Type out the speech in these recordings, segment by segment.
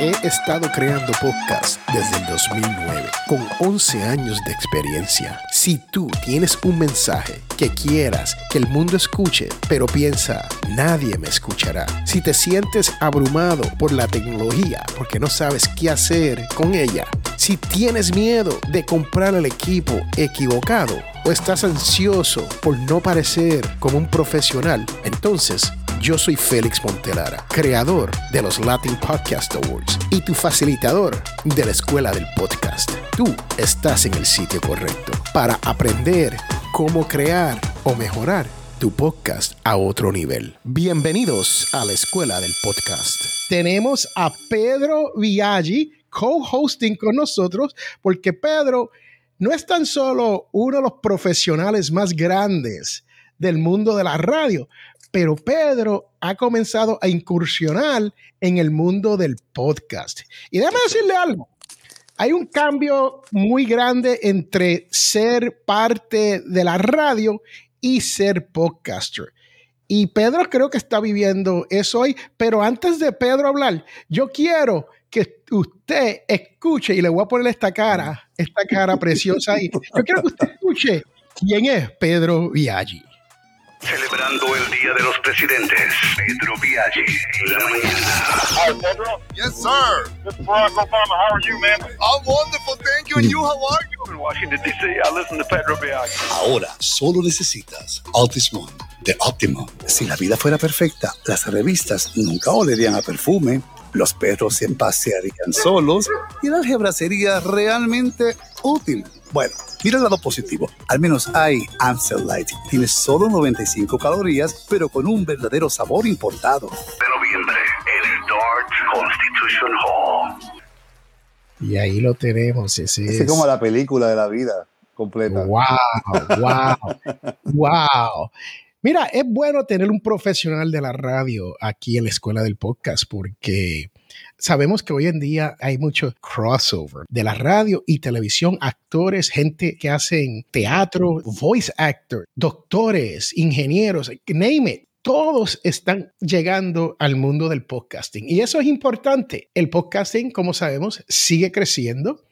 He estado creando podcasts desde el 2009, con 11 años de experiencia. Si tú tienes un mensaje que quieras que el mundo escuche, pero piensa, nadie me escuchará. Si te sientes abrumado por la tecnología porque no sabes qué hacer con ella. Si tienes miedo de comprar el equipo equivocado o estás ansioso por no parecer como un profesional, entonces yo soy Félix Montelara, creador de los Latin Podcast Awards y tu facilitador de la Escuela del Podcast. Tú estás en el sitio correcto para aprender cómo crear o mejorar tu podcast a otro nivel. Bienvenidos a la Escuela del Podcast. Tenemos a Pedro Viaggi co-hosting con nosotros porque Pedro no es tan solo uno de los profesionales más grandes del mundo de la radio, pero Pedro ha comenzado a incursionar en el mundo del podcast. Y déjame decirle algo. Hay un cambio muy grande entre ser parte de la radio y ser podcaster. Y Pedro creo que está viviendo eso hoy, pero antes de Pedro hablar, yo quiero que usted escuche, y le voy a poner esta cara, esta cara preciosa ahí. Yo quiero que usted escuche quién es Pedro Viaggi. Celebrando el Día de los Presidentes, Pedro Viaggi en la mañana. Hi, Pedro. Yes, sir. This is Barack Obama. How are you, man? I'm wonderful, thank you. And you, how are you? In Washington, D.C., I listen to Pedro Viaggi. Ahora solo necesitas Altis de Optimum. Si la vida fuera perfecta, las revistas nunca olerían a perfume, los perros se pasearían solos y la álgebra sería realmente útil. Bueno, mira el lado positivo. Al menos hay Ansel Light. Tiene solo 95 calorías, pero con un verdadero sabor importado. De noviembre, en el Dart Constitution Hall. Y ahí lo tenemos. Ese es como la película de la vida completa. ¡Wow! ¡Wow! ¡Wow! Mira, es bueno tener un profesional de la radio aquí en la escuela del podcast porque sabemos que hoy en día hay mucho crossover de la radio y televisión, actores, gente que hacen teatro, voice actor, doctores, ingenieros, name it. Todos están llegando al mundo del podcasting y eso es importante. El podcasting, como sabemos, sigue creciendo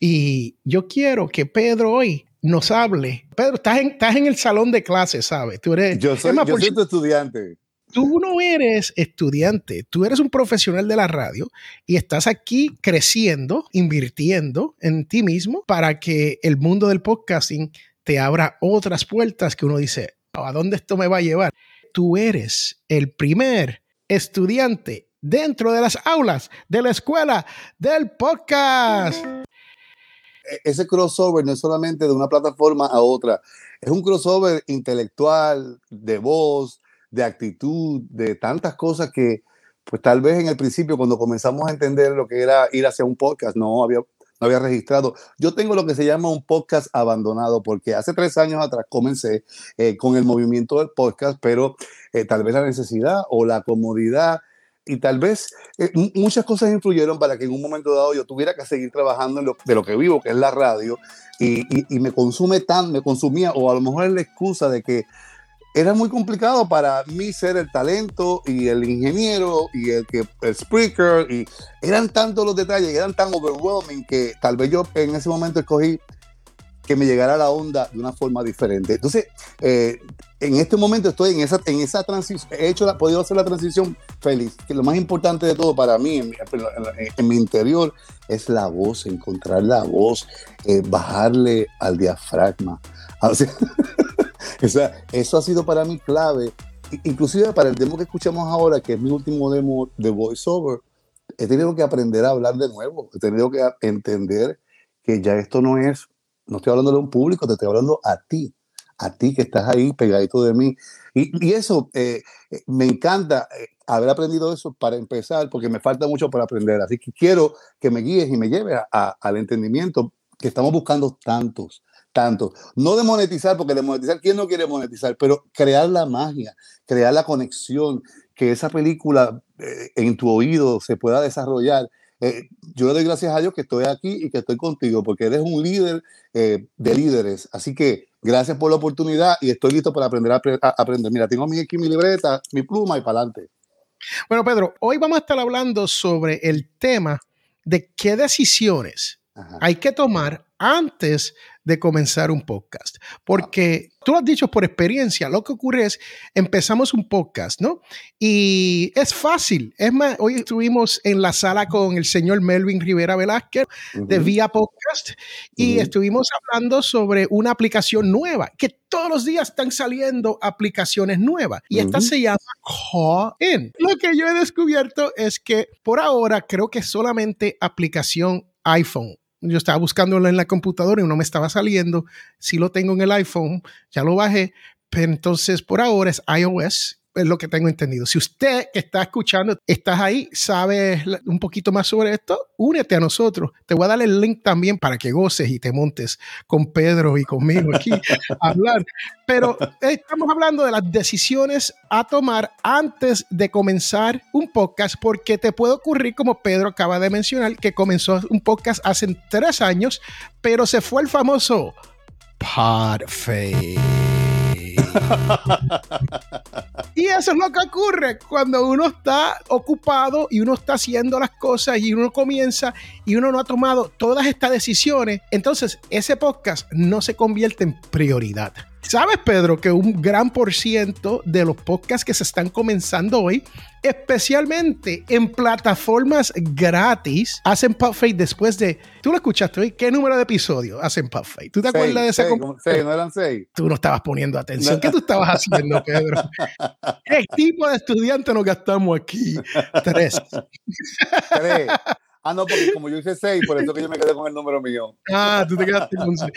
y yo quiero que Pedro hoy nos hable. Pedro, estás en, estás en el salón de clases, ¿sabes? Tú eres, yo soy, yo soy tu estudiante tú no eres estudiante, tú eres un profesional de la radio y estás aquí creciendo, invirtiendo en ti mismo para que el mundo del podcasting te abra otras puertas que uno dice, ¿a dónde esto me va a llevar? Tú eres el primer estudiante dentro de las aulas de la escuela del podcast. E-, ese crossover no es solamente de una plataforma a otra, es un crossover intelectual, de voz, de actitud, de tantas cosas que, pues tal vez en el principio, cuando comenzamos a entender lo que era ir hacia un podcast, no había, no había registrado. Yo tengo lo que se llama un podcast abandonado, porque hace tres años atrás comencé eh, con el movimiento del podcast, pero eh, tal vez la necesidad o la comodidad y tal vez eh, muchas cosas influyeron para que en un momento dado yo tuviera que seguir trabajando en lo, de lo que vivo, que es la radio, y, y, me consume tan, me consumía, o a lo mejor es la excusa de que era muy complicado para mí ser el talento y el ingeniero y el que el speaker y eran tantos los detalles, eran tan overwhelming que tal vez yo en ese momento escogí que me llegara la onda de una forma diferente. Entonces, eh, en este momento estoy en esa, en esa transición, he hecho la, podido hacer la transición feliz, que lo más importante de todo para mí en mi, en mi interior es la voz, encontrar la voz, eh, bajarle al diafragma. o sea, eso ha sido para mí clave. Inclusive para el demo que escuchamos ahora, que es mi último demo de voiceover, he tenido que aprender a hablar de nuevo. He tenido que entender que ya esto no es, no estoy hablando de un público, te estoy hablando a ti, a ti que estás ahí pegadito de mí. Y, y eso eh, eh, me encanta eh, haber aprendido eso para empezar, porque me falta mucho para aprender. Así que quiero que me guíes y me lleves al entendimiento que estamos buscando tantos tanto. No de monetizar, porque de monetizar, ¿quién no quiere monetizar? Pero crear la magia, crear la conexión, que esa película eh, en tu oído se pueda desarrollar. Eh, yo le doy gracias a Dios que estoy aquí y que estoy contigo, porque eres un líder eh, de líderes. Así que gracias por la oportunidad y estoy listo para aprender a, aprender. Mira, tengo aquí mi libreta, mi pluma y para adelante. Bueno, Pedro, hoy vamos a estar hablando sobre el tema de qué decisiones Ajá. hay que tomar antes de comenzar un podcast. Porque tú lo has dicho por experiencia, lo que ocurre es, empezamos un podcast, ¿no? Y es fácil. Es más, hoy estuvimos en la sala con el señor Melvin Rivera Velázquez de. Vía Podcast y estuvimos hablando sobre una aplicación nueva, que todos los días están saliendo aplicaciones nuevas y esta Ujú. se llama Call In. Lo que yo he descubierto es que por ahora creo que solamente aplicación iPhone. Yo estaba buscándolo en la computadora y no me estaba saliendo. Si lo tengo en el iPhone, ya lo bajé, pero entonces por ahora es iOS es lo que tengo entendido. Si usted que está escuchando, estás ahí, sabes un poquito más sobre esto, únete a nosotros. Te voy a dar el link también para que goces y te montes con Pedro y conmigo aquí a hablar. Pero eh, estamos hablando de las decisiones a tomar antes de comenzar un podcast, porque te puede ocurrir, como Pedro acaba de mencionar, que comenzó un podcast hace tres años, pero se fue el famoso Y eso es lo que ocurre cuando uno está ocupado y uno está haciendo las cosas y uno comienza y uno no ha tomado todas estas decisiones. Entonces, ese podcast no se convierte en prioridad. ¿Sabes, Pedro, que un gran por ciento de los podcasts que se están comenzando hoy, especialmente en plataformas gratis, hacen Podfade después de... ¿Tú lo escuchaste hoy? ¿Qué número de episodio hacen Podfade? ¿Tú te Seis, acuerdas de ese? seis, com- como- seis, ¿no eran seis? Tú no estabas poniendo atención. No. ¿Qué tú estabas haciendo, Pedro? ¿Qué tipo de estudiante nos gastamos aquí? Tres. Tres. Ah, no, porque como yo hice seis, por eso que yo me quedé con el número mío. Ah, tú te quedaste con seis.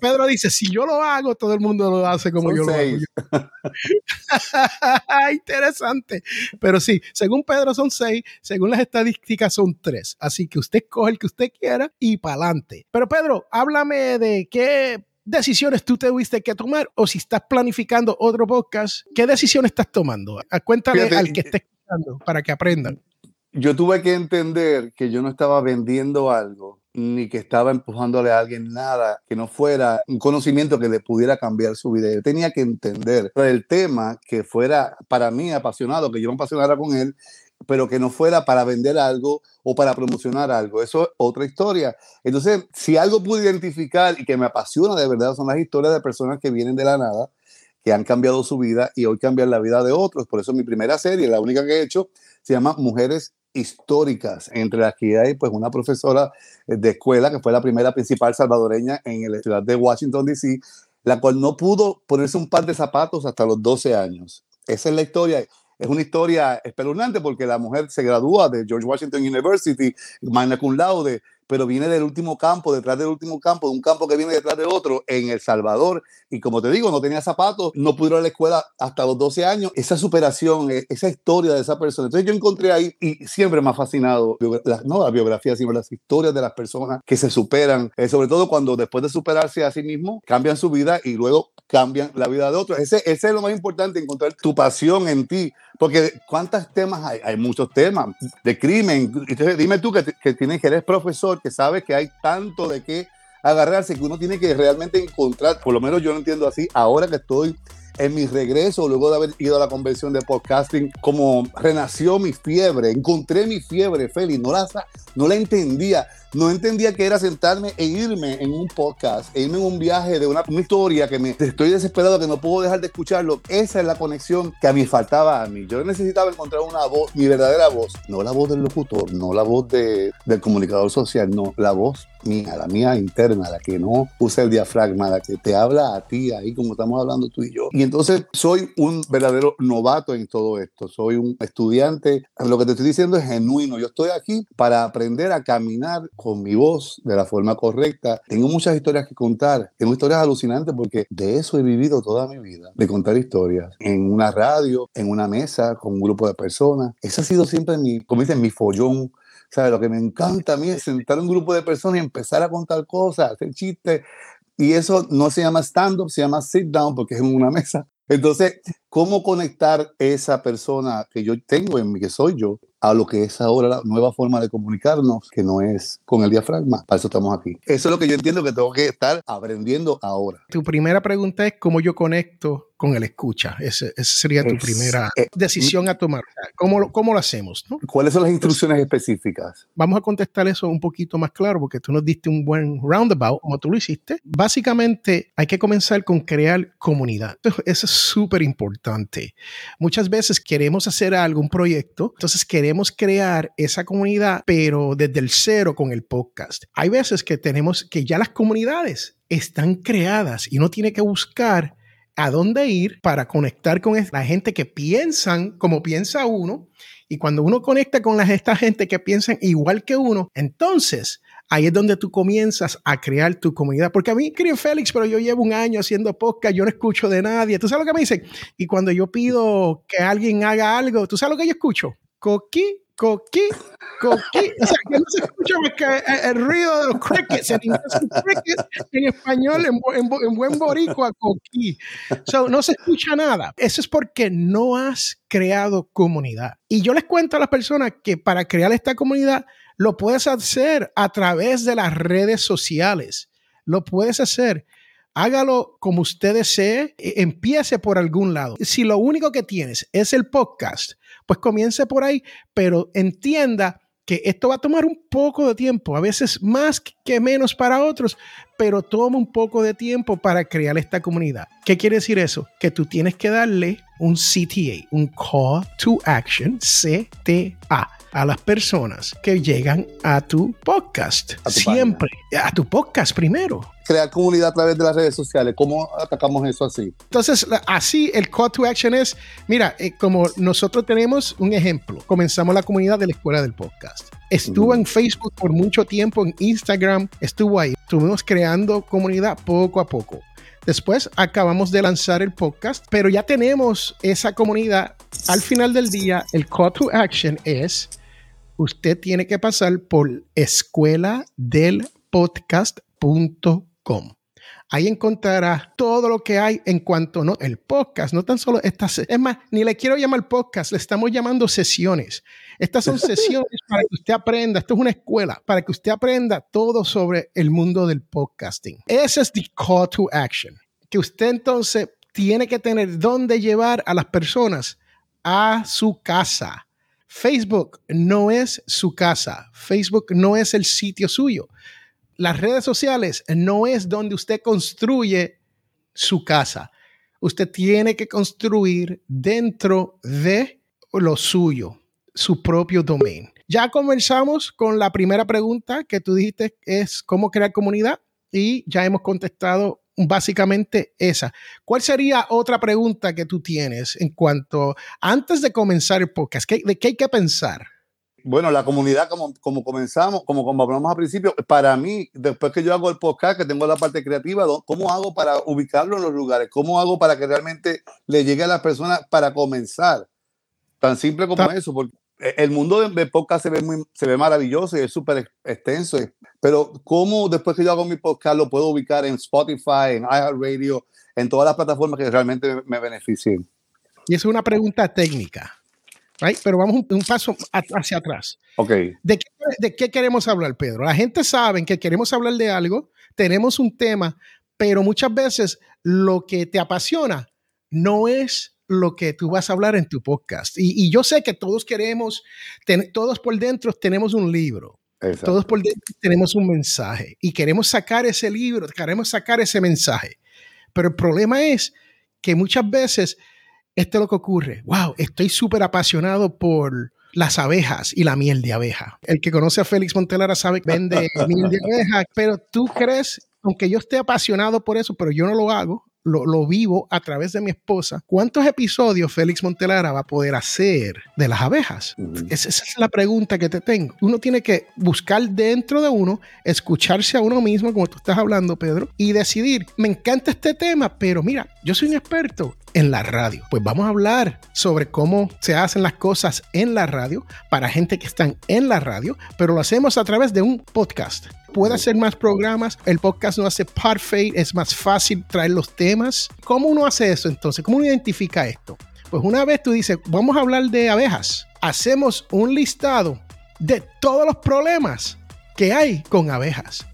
Pedro dice, si yo lo hago, todo el mundo lo hace como Son yo seis. lo hago. Interesante. Pero sí, según Pedro son seis, según las estadísticas son tres. Así que usted coge el que usted quiera y para adelante. Pero Pedro, háblame de qué decisiones tú tuviste que tomar o si estás planificando otro podcast, ¿qué decisiones estás tomando? Cuéntale Fíjate, al que esté escuchando para que aprendan. Yo tuve que entender que yo no estaba vendiendo algo, ni que estaba empujándole a alguien nada que no fuera un conocimiento que le pudiera cambiar su vida. Yo tenía que entender el tema que fuera para mí apasionado, que yo me apasionara con él, pero que no fuera para vender algo o para promocionar algo. Eso es otra historia. Entonces, si algo pude identificar y que me apasiona de verdad son las historias de personas que vienen de la nada, que han cambiado su vida y hoy cambian la vida de otros. Por eso mi primera serie, la única que he hecho, se llama Mujeres históricas, entre las que hay pues una profesora eh, de escuela que fue la primera principal salvadoreña en la ciudad de Washington, D.C., la cual no pudo ponerse un par de zapatos hasta los 12 años. Esa es la historia. Es una historia espeluznante porque la mujer se gradúa de George Washington University, magna cum laude, pero viene del último campo, detrás del último campo, de un campo que viene detrás de otro, en El Salvador. Y como te digo, no tenía zapatos, no pudo ir a la escuela hasta los 12 años. Esa superación, eh, esa historia de esa persona. Entonces yo encontré ahí, y siempre me ha fascinado, biogra- la- no la biografía, sino las historias de las personas que se superan, eh, sobre todo cuando después de superarse a sí mismo, cambian su vida y luego cambian la vida de otros. Ese, ese es lo más importante, encontrar tu pasión en ti. Porque ¿cuántos temas hay? Hay muchos temas de crimen. Entonces, dime tú que, que tienes que eres profesor, que sabes que hay tanto de qué agarrarse, que uno tiene que realmente encontrar, por lo menos yo lo entiendo así, ahora que estoy en mi regreso, luego de haber ido a la convención de podcasting, como renació mi fiebre, encontré mi fiebre, Félix, no la, no la entendía, no entendía que era sentarme e irme en un podcast, e irme en un viaje de una, una historia que me estoy desesperado, que no puedo dejar de escucharlo. Esa es la conexión que a mí faltaba a mí. Yo necesitaba encontrar una voz, mi verdadera voz, no la voz del locutor, no la voz de, del comunicador social, no, la voz mía, la mía interna, la que no usa el diafragma, la que te habla a ti ahí como estamos hablando tú y yo. Y entonces soy un verdadero novato en todo esto, soy un estudiante, lo que te estoy diciendo es genuino, yo estoy aquí para aprender a caminar con mi voz de la forma correcta. Tengo muchas historias que contar, tengo historias alucinantes porque de eso he vivido toda mi vida, de contar historias en una radio, en una mesa, con un grupo de personas. Ese ha sido siempre mi, como dicen, mi follón. ¿Sabes? Lo que me encanta a mí es sentar un grupo de personas y empezar a contar cosas, hacer chistes. Y eso no se llama stand-up, se llama sit-down porque es en una mesa. Entonces, ¿cómo conectar esa persona que yo tengo en mí, que soy yo, a lo que es ahora la nueva forma de comunicarnos, que no es con el diafragma? Para eso estamos aquí. Eso es lo que yo entiendo que tengo que estar aprendiendo ahora. Tu primera pregunta es cómo yo conecto con el escucha. Ese- Esa sería tu Es- primera eh, decisión a tomar. ¿Cómo, cómo lo hacemos? no? ¿Cuáles son las instrucciones específicas? Vamos a contestar eso un poquito más claro porque tú nos diste un buen roundabout como tú lo hiciste. Básicamente hay que comenzar con crear comunidad. Eso eso es súper importante. Muchas veces queremos hacer algo, un proyecto, entonces queremos crear esa comunidad, pero desde el cero con el podcast. Hay veces que tenemos que ya las comunidades están creadas y uno tiene que buscar a dónde ir para conectar con la gente que piensan como piensa uno. Y cuando uno conecta con la, esta gente que piensan igual que uno, entonces ahí es donde tú comienzas a crear tu comunidad. Porque a mí, creo Félix, pero yo llevo un año haciendo podcast, yo no escucho de nadie. ¿Tú sabes lo que me dicen? Y cuando yo pido que alguien haga algo, ¿tú sabes lo que yo escucho? Coqui, coqui, coqui. O sea, que no se escucha más el, el ruido de los crickets. En inglés son crickets, en español, en, en en buen boricua, coqui. So, no se escucha nada. Eso es porque no has creado comunidad. Y yo les cuento a las personas que para crear esta comunidad lo puedes hacer a través de las redes sociales. Lo puedes hacer. Hágalo como usted desee. e- Empiece por algún lado. Si lo único que tienes es el podcast, pues comience por ahí, pero entienda que esto va a tomar un poco de tiempo, a veces más que menos para otros, pero toma un poco de tiempo para crear esta comunidad. ¿Qué quiere decir eso? Que tú tienes que darle un CTA, un Call to Action, CTA, a las personas que llegan a tu podcast. A tu Siempre, a tu podcast primero. Crear comunidad a través de las redes sociales. ¿Cómo atacamos eso así? Entonces, así el call to action es, mira, eh, como nosotros tenemos un ejemplo, comenzamos la comunidad de la escuela del podcast. Estuvo Ujú. en Facebook por mucho tiempo, en Instagram, estuvo ahí. Estuvimos creando comunidad poco a poco. Después acabamos de lanzar el podcast, pero ya tenemos esa comunidad. Al final del día, el call to action es, usted tiene que pasar por escuela del podcast.com. Ahí encontrará todo lo que hay en cuanto no el podcast, no tan solo estas, es más, ni le quiero llamar podcast, le estamos llamando sesiones. Estas son sesiones para que usted aprenda, esto es una escuela, para que usted aprenda todo sobre el mundo del podcasting. Ese es the call to action, que usted entonces tiene que tener dónde llevar a las personas a su casa. Facebook no es su casa, Facebook no es el sitio suyo las redes sociales no es donde usted construye su casa. Usted tiene que construir dentro de lo suyo, su propio domain. Ya comenzamos con la primera pregunta que tú dijiste es cómo crear comunidad y ya hemos contestado básicamente esa. ¿Cuál sería otra pregunta que tú tienes en cuanto, antes de comenzar el podcast, ¿qué- ¿de qué hay que pensar? Bueno, la comunidad, como, como comenzamos, como, como hablamos al principio, para mí, después que yo hago el podcast, que tengo la parte creativa, ¿dó- ¿cómo hago para ubicarlo en los lugares? ¿Cómo hago para que realmente le llegue a las personas para comenzar? Tan simple como eso, porque el mundo de, de podcast se ve, muy, se ve maravilloso y es súper ex- extenso, y- pero ¿cómo después que yo hago mi podcast lo puedo ubicar en Spotify, en iHeartRadio, en todas las plataformas que realmente me, me beneficien? Y es una pregunta técnica, right? pero vamos un, un paso a- hacia atrás. Ok, ¿De qué, de qué queremos hablar, Pedro? La gente sabe que queremos hablar de algo, tenemos un tema, pero muchas veces lo que te apasiona no es lo que tú vas a hablar en tu podcast. Y, y yo sé que todos queremos, ten- todos por dentro tenemos un libro, exacto. todos por dentro tenemos un mensaje y queremos sacar ese libro, queremos sacar ese mensaje. Pero el problema es que muchas veces esto es lo que ocurre. Wow, estoy súper apasionado por las abejas y la miel de abeja. El que conoce a Félix Montelara sabe que vende miel de abeja, pero tú crees, aunque yo esté apasionado por eso, pero yo no lo hago, lo, lo vivo a través de mi esposa. ¿Cuántos episodios Félix Montelara va a poder hacer de las abejas? Esa, esa es la pregunta que te tengo. Uno tiene que buscar dentro de uno, escucharse a uno mismo, como tú estás hablando, Pedro, y decidir, me encanta este tema, pero mira, yo soy un experto en la radio. Pues vamos a hablar sobre cómo se hacen las cosas en la radio para gente que están en la radio, pero lo hacemos a través de un podcast. Puede hacer más programas, el podcast no hace parfait, es más fácil traer los temas. ¿Cómo uno hace eso entonces? ¿Cómo uno identifica esto? Pues una vez tú dices, vamos a hablar de abejas, hacemos un listado de todos los problemas que hay con abejas.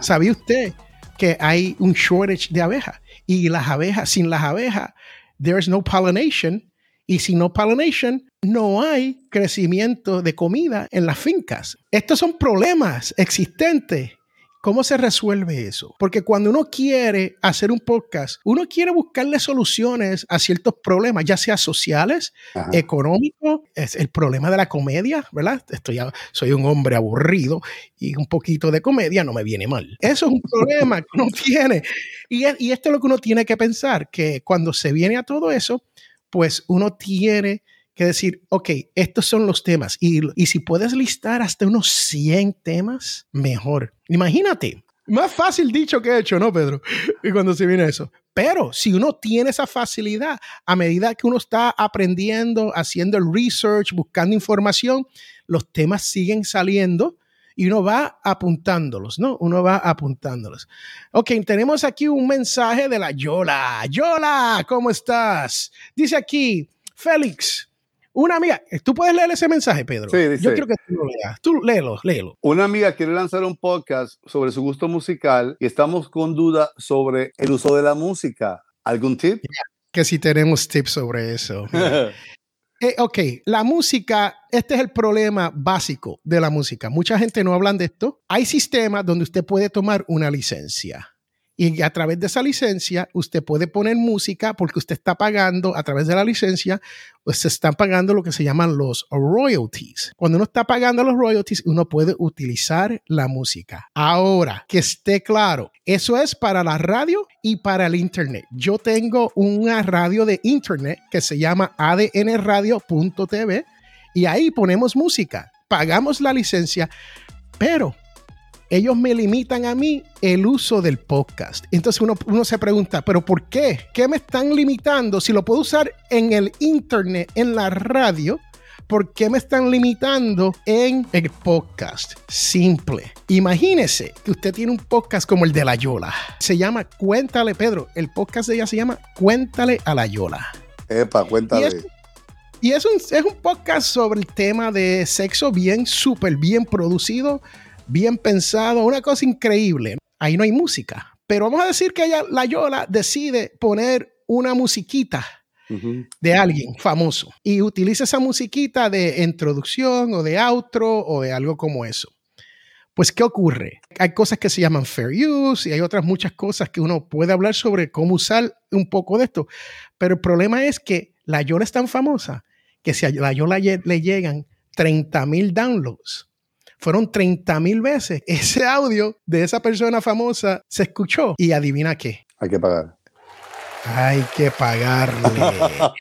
¿Sabía usted que hay un shortage de abejas? Y las abejas, sin las abejas, there's no pollination. Y si no pollination, no hay crecimiento de comida en las fincas. Estos son problemas existentes ¿Cómo se resuelve eso? Porque cuando uno quiere hacer un podcast, uno quiere buscarle soluciones a ciertos problemas, ya sea sociales, Ajá. económicos, es el problema de la comedia, ¿verdad? Estoy, soy un hombre aburrido y un poquito de comedia no me viene mal. Eso es un problema que uno tiene. Y, y esto es lo que uno tiene que pensar, que cuando se viene a todo eso, pues uno tiene que decir, ok, estos son los temas. Y, y si puedes listar hasta unos 100 temas, mejor. Imagínate. Más fácil dicho que hecho, ¿no, Pedro? Y cuando se viene eso. Pero si uno tiene esa facilidad, a medida que uno está aprendiendo, haciendo el research, buscando información, los temas siguen saliendo y uno va apuntándolos, ¿no? Uno va apuntándolos. Ok, tenemos aquí un mensaje de la Yola. Yola, ¿cómo estás? Dice aquí, Félix, una amiga, ¿tú puedes leer ese mensaje, Pedro? Sí, dice- Yo quiero que tú lo leas. Tú léelo, léelo. Una amiga quiere lanzar un podcast sobre su gusto musical y estamos con duda sobre el uso de la música. ¿Algún tip? Que si tenemos tips sobre eso. Eh, ok, la música, este es el problema básico de la música. Mucha gente no hablan de esto. Hay sistemas donde usted puede tomar una licencia. Y a través de esa licencia, usted puede poner música porque usted está pagando a través de la licencia, pues se están pagando lo que se llaman los royalties. Cuando uno está pagando los royalties, uno puede utilizar la música. Ahora, que esté claro, eso es para la radio y para el internet. Yo tengo una radio de internet que se llama adnradio.tv y ahí ponemos música. Pagamos la licencia, pero ellos me limitan a mí el uso del podcast. Entonces uno, uno se pregunta, ¿pero por qué? ¿Qué me están limitando? Si lo puedo usar en el internet, en la radio, ¿por qué me están limitando en el podcast? Simple. Imagínese que usted tiene un podcast como el de La Yola. Se llama Cuéntale, Pedro. El podcast de ella se llama Cuéntale a La Yola. Epa, cuéntale. Y es- un, es un podcast sobre el tema de sexo bien, súper bien producido, bien pensado, una cosa increíble. Ahí no hay música, pero vamos a decir que ella, la Yola decide poner una musiquita de alguien famoso y utiliza esa musiquita de introducción o de outro o de algo como eso. Pues, ¿qué ocurre? Hay cosas que se llaman fair use y hay otras muchas cosas que uno puede hablar sobre cómo usar un poco de esto. Pero el problema es que la Yola es tan famosa que si a la Yola le llegan 30 mil downloads, fueron 30 mil veces ese audio de esa persona famosa se escuchó y adivina qué. Hay que pagar. Hay que pagarle.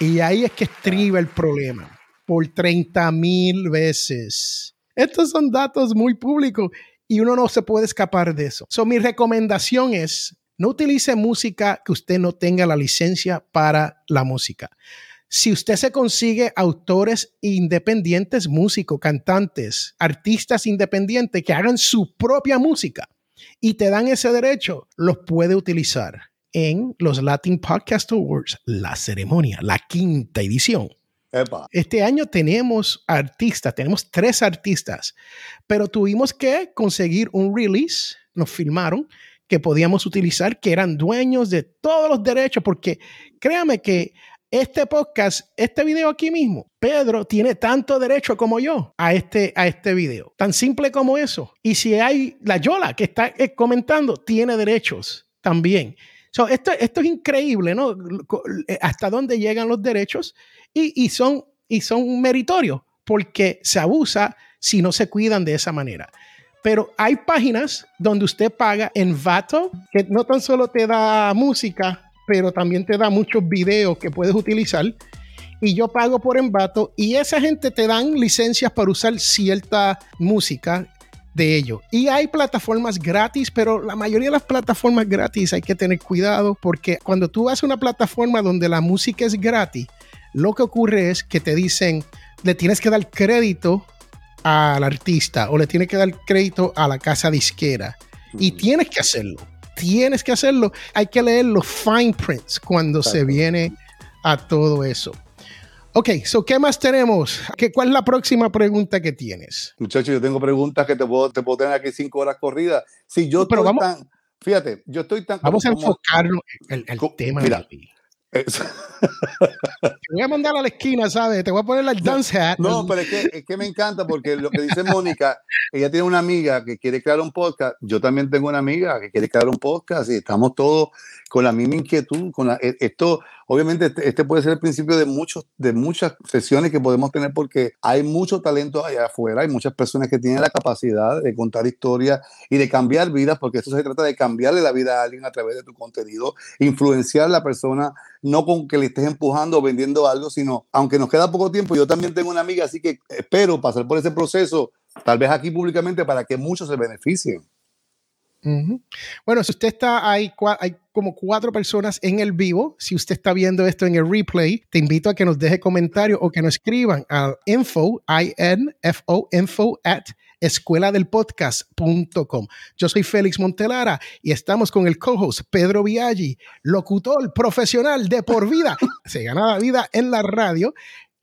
y ahí es que estriba el problema. Por 30 mil veces. Estos son datos muy públicos y uno no se puede escapar de eso. So, mi recomendación es, no utilice música que usted no tenga la licencia para la música. Si usted se consigue autores independientes, músicos, cantantes, artistas independientes que hagan su propia música, y te dan ese derecho, los puede utilizar en los Latin Podcast Awards, la ceremonia, la quinta edición. Epa. Este año tenemos artistas, tenemos tres artistas, pero tuvimos que conseguir un release, nos filmaron, que podíamos utilizar, que eran dueños de todos los derechos, porque créame que este podcast, este video aquí mismo, Pedro tiene tanto derecho como yo a este, a este video. Tan simple como eso. Y si hay la Yola que está eh, comentando, tiene derechos también. So, esto, esto es increíble, ¿no? Eh, Hasta dónde llegan los derechos y, y son, y son meritorios porque se abusa si no se cuidan de esa manera. Pero hay páginas donde usted paga en Vato, que no tan solo te da música, pero también te da muchos videos que puedes utilizar. Y yo pago por Envato y esa gente te dan licencias para usar cierta música de ellos. Y hay plataformas gratis, pero la mayoría de las plataformas gratis hay que tener cuidado porque cuando tú vas a una plataforma donde la música es gratis, lo que ocurre es que te dicen, le tienes que dar crédito al artista o le tienes que dar crédito a la casa disquera. Y tienes que hacerlo. Tienes que hacerlo. Hay que leer los fine prints cuando se viene a todo eso. Ok, so, ¿qué más tenemos? ¿Qué, ¿Cuál es la próxima pregunta que tienes? Muchachos, yo tengo preguntas que te puedo, te puedo tener aquí cinco horas corridas. Si yo Pero estoy vamos- tan fíjate, yo estoy tan... Vamos a enfocarnos en el, el tema mira. de Te voy a mandar a la esquina, ¿sabes? Te voy a poner el dance hat. No, pero es que, es que me encanta porque lo que dice Mónica, ella tiene una amiga que quiere crear un podcast, yo también tengo una amiga que quiere crear un podcast y estamos todos con la misma inquietud. Con la- e- esto, obviamente, este, este puede ser el principio de, muchos, de muchas sesiones que podemos tener porque hay mucho talento allá afuera, hay muchas personas que tienen la capacidad de contar historias y de cambiar vidas, porque esto se trata de cambiarle la vida a alguien a través de tu contenido, influenciar a la persona, no con que le estés empujando o vendiendo algo, sino, aunque nos queda poco tiempo, yo también tengo una amiga, así que espero pasar por ese proceso, tal vez aquí públicamente, para que muchos se beneficien. Bueno, si usted está ahí, cua- hay como cuatro personas en el vivo. Si usted está viendo esto en el replay, te invito a que nos deje comentarios o que nos escriban al info, I-N-F-O, info at escueladelpodcast.com. Yo soy Félix Montelara y estamos con el co-host Pedro Viaggi, locutor profesional de por vida. Se gana la vida en la radio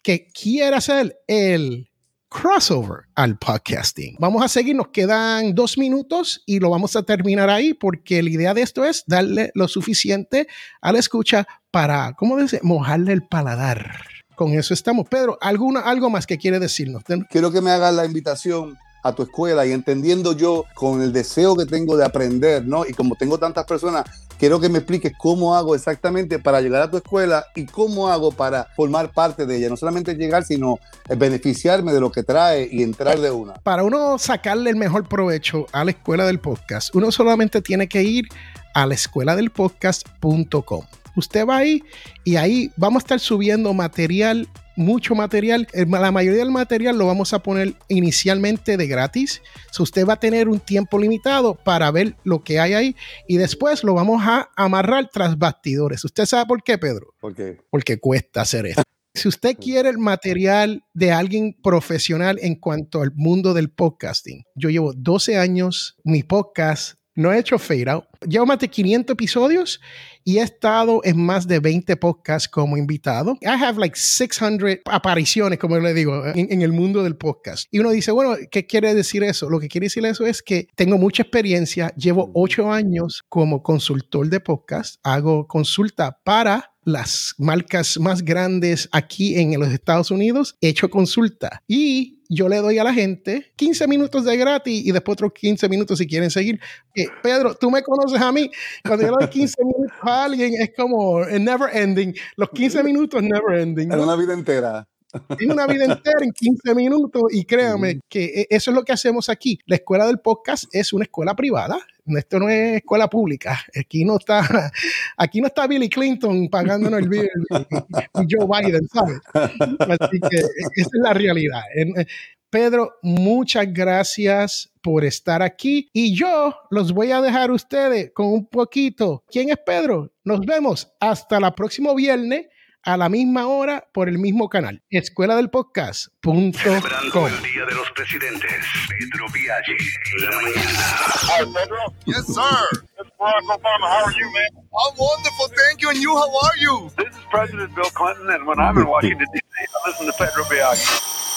que quiere hacer el crossover al podcasting. Vamos a seguir, nos quedan dos minutos y lo vamos a terminar ahí porque la idea de esto es darle lo suficiente a la escucha para, ¿cómo dice? Mojarle el paladar. Con eso estamos. Pedro, ¿alguna, algo más que quiere decirnos? Quiero que me hagas la invitación a tu escuela y entendiendo yo con el deseo que tengo de aprender, ¿no? Y como tengo tantas personas, quiero que me expliques cómo hago exactamente para llegar a tu escuela y cómo hago para formar parte de ella. No solamente llegar, sino beneficiarme de lo que trae y entrar de una. Para uno sacarle el mejor provecho a la escuela del podcast, uno solamente tiene que ir a la escuela del podcast.com. Usted va ahí y ahí vamos a estar subiendo material, mucho material. El- La mayoría del material lo vamos a poner inicialmente de gratis. So, usted va a tener un tiempo limitado para ver lo que hay ahí y después lo vamos a amarrar tras bastidores. ¿Usted sabe por qué, Pedro? Porque porque cuesta hacer esto. Si usted quiere el material de alguien profesional en cuanto al mundo del podcasting, yo llevo 12 años, mi podcast no he hecho fade out. Llevo más de 500 episodios y he estado en más de 20 podcasts como invitado. I have like 600 apariciones, como le digo, en, en el mundo del podcast. Y uno dice, bueno, ¿qué quiere decir eso? Lo que quiere decir eso es que tengo mucha experiencia, llevo 8 años como consultor de podcast, hago consulta para las marcas más grandes aquí en los Estados Unidos, he hecho consulta y yo le doy a la gente 15 minutos de gratis y después otros 15 minutos si quieren seguir. Eh, Pedro, tú me conoces a mí. Cuando yo le doy 15 minutos a alguien es como eh, never ending. Los 15 minutos never ending. en ¿no? una vida entera. Es una vida entera en 15 minutos y créame que e- eso es lo que hacemos aquí. La escuela del podcast es una escuela privada. Esto no es escuela pública. Aquí no está, aquí no está Billy Clinton pagándonos el bill y Joe Biden, ¿sabes? Así que esa es la realidad. Eh, Pedro, muchas gracias por estar aquí y yo los voy a dejar ustedes con un poquito. ¿Quién es Pedro? Nos vemos hasta el próximo viernes a la misma hora por el mismo canal. Escuela del podcast.com. Celebrando el Día de los Presidentes, Pedro Viaggi en la mañana. Hi, Pedro. Yes, sir. Barack Obama. How are you, man? I'm wonderful. Thank you. And you, how are you? This is President Bill Clinton, and when I'm in Washington, D.C., I listen to Pedro Biaggi.